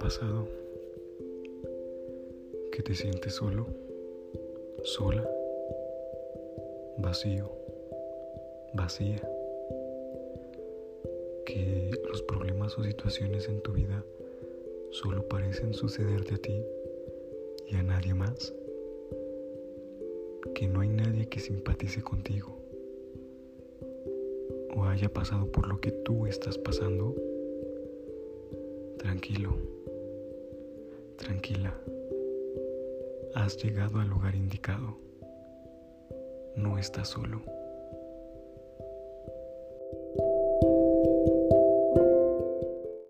pasado que te sientes solo, sola, vacío, vacía? Que los problemas o situaciones en tu vida solo parecen sucederte a ti y a nadie más? Que no hay nadie que simpatice contigo o haya pasado por lo que tú estás pasando? Tranquilo, tranquila. Has llegado al lugar indicado. No estás solo.